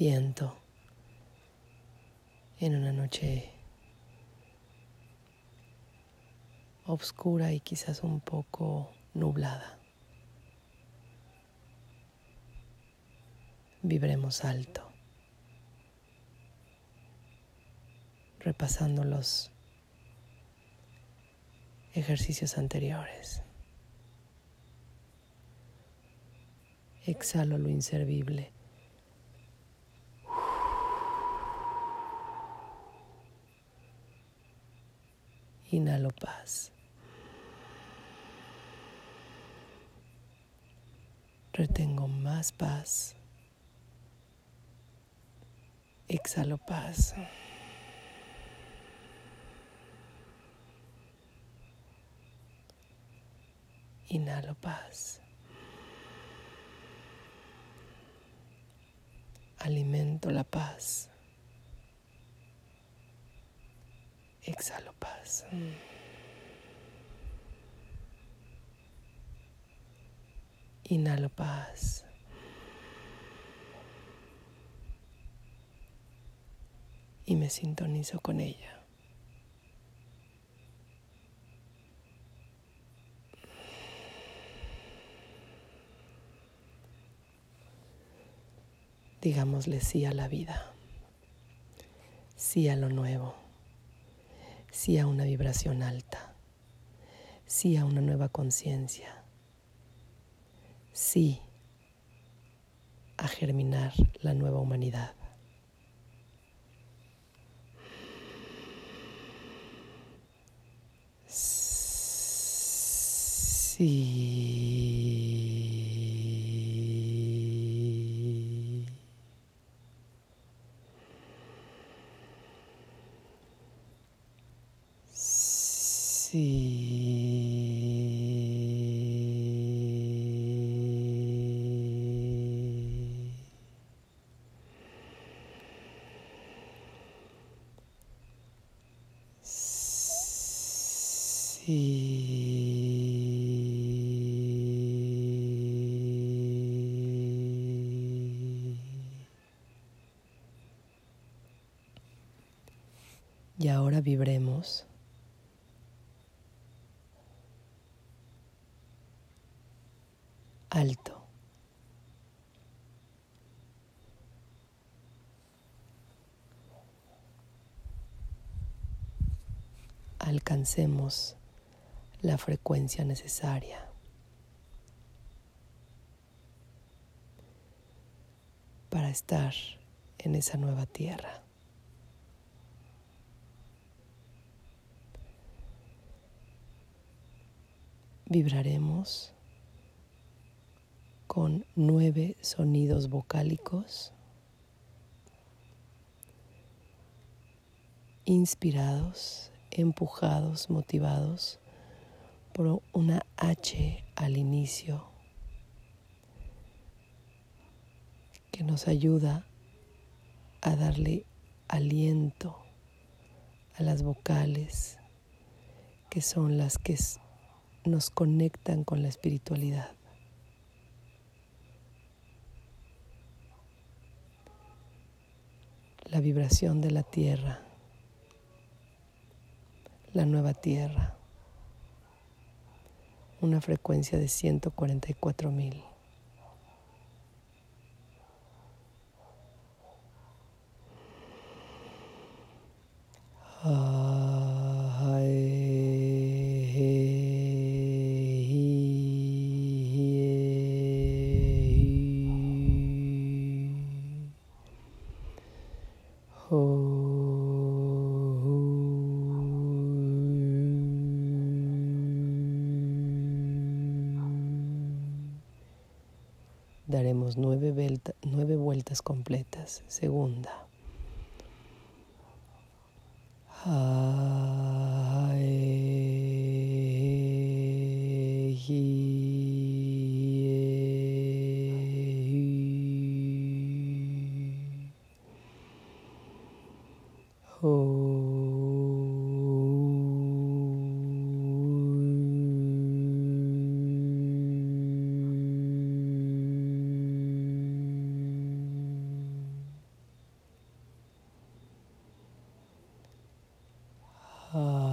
viento en una noche oscura y quizás un poco nublada. Vibremos alto, repasando los ejercicios anteriores. Exhalo lo inservible. Inhalo paz. Retengo más paz. Exhalo paz. Inhalo paz. Alimento la paz. Exhalo paz. Inhalo paz. Y me sintonizo con ella. Digámosle sí a la vida, sí a lo nuevo, sí a una vibración alta, sí a una nueva conciencia, sí a germinar la nueva humanidad. Sí. Y ahora vibremos alto. Alcancemos la frecuencia necesaria. para estar en esa nueva tierra. Vibraremos con nueve sonidos vocálicos inspirados, empujados, motivados por una H al inicio que nos ayuda a darle aliento a las vocales que son las que nos conectan con la espiritualidad. La vibración de la tierra, la nueva tierra una frecuencia de 144 mil. daremos nueve, nueve vueltas completas. Segunda. Uh,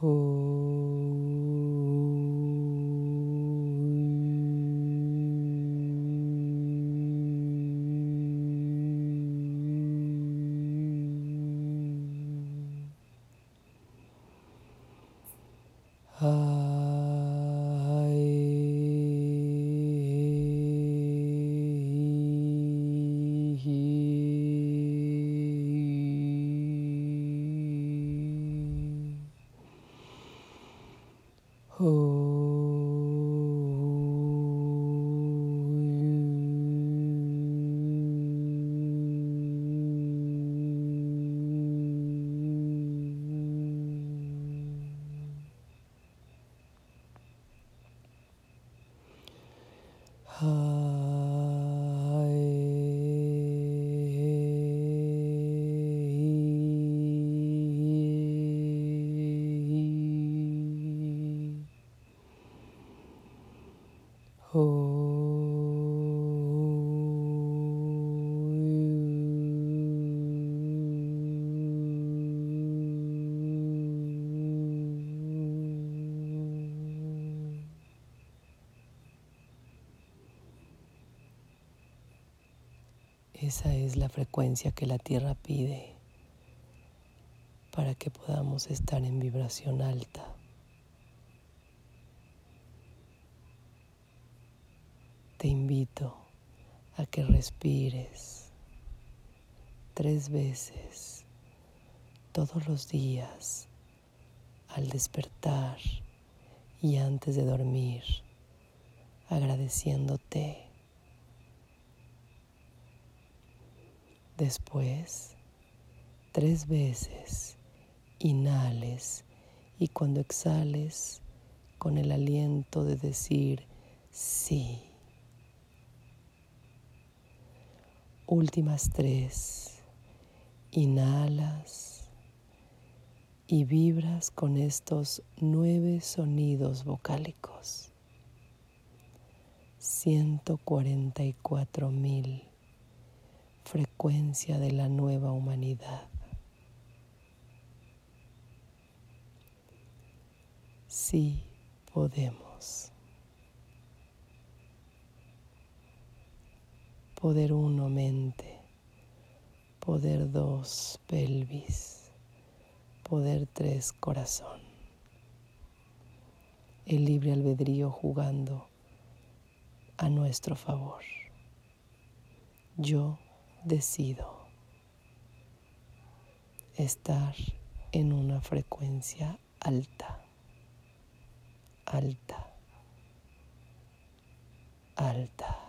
후. Esa es la frecuencia que la Tierra pide para que podamos estar en vibración alta. Te invito a que respires tres veces todos los días al despertar y antes de dormir, agradeciéndote Después, tres veces, inhales y cuando exhales, con el aliento de decir sí. Últimas tres, inhalas y vibras con estos nueve sonidos vocálicos. 144 mil frecuencia de la nueva humanidad. Sí podemos. Poder uno mente, poder dos pelvis, poder tres corazón. El libre albedrío jugando a nuestro favor. Yo decido estar en una frecuencia alta, alta, alta.